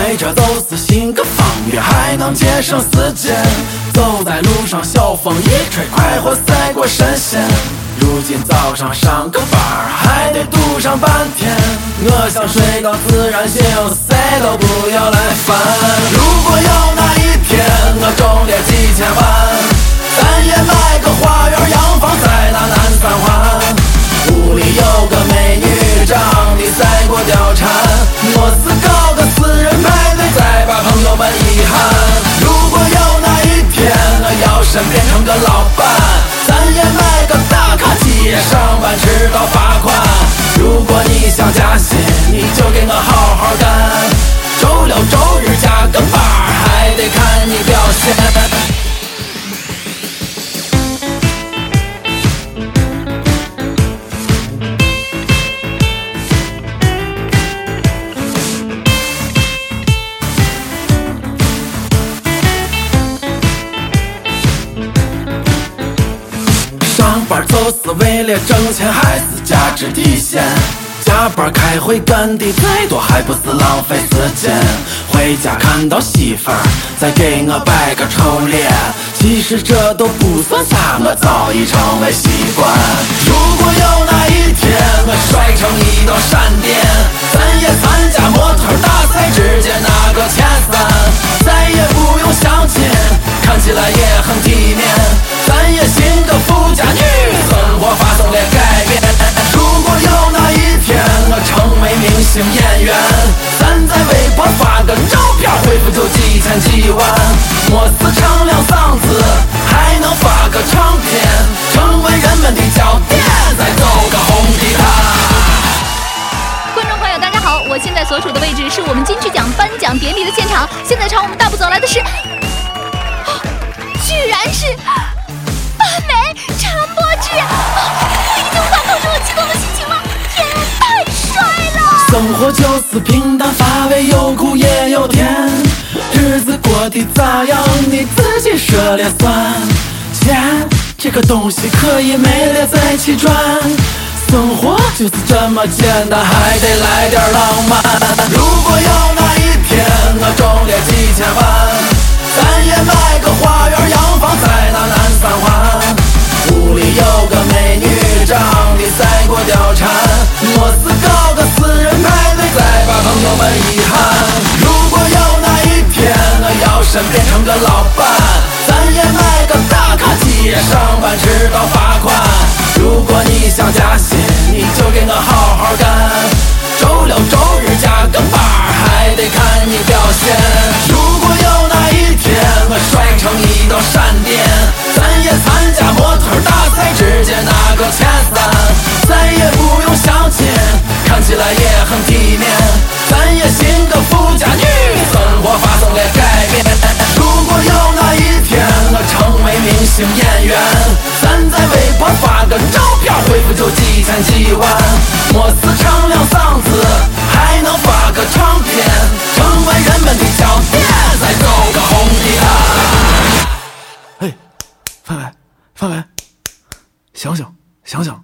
开车都是行个方便，还能节省时间。走在路上，小风一吹，快活赛过神仙。如今早上上个班，还得堵上半天。我想睡到自然醒，谁都不要来烦。如果有那一天，我为了挣钱，还是价值底线？加班开会干的再多，还不是浪费时间？回家看到媳妇儿再给我摆个臭脸，其实这都不算啥，我早已成为习惯。位置是我们金曲奖颁奖典礼的现场。现在朝我们大步走来的是，居然是范美陈柏芝，啊我已经无法控制我激动的心情了，天，太帅了！生活就是平淡乏味，有苦也有甜，日子过得咋样你自己说了算。钱这个东西可以没了再去赚，生活就是这么简单，还得来点浪漫。醒醒醒醒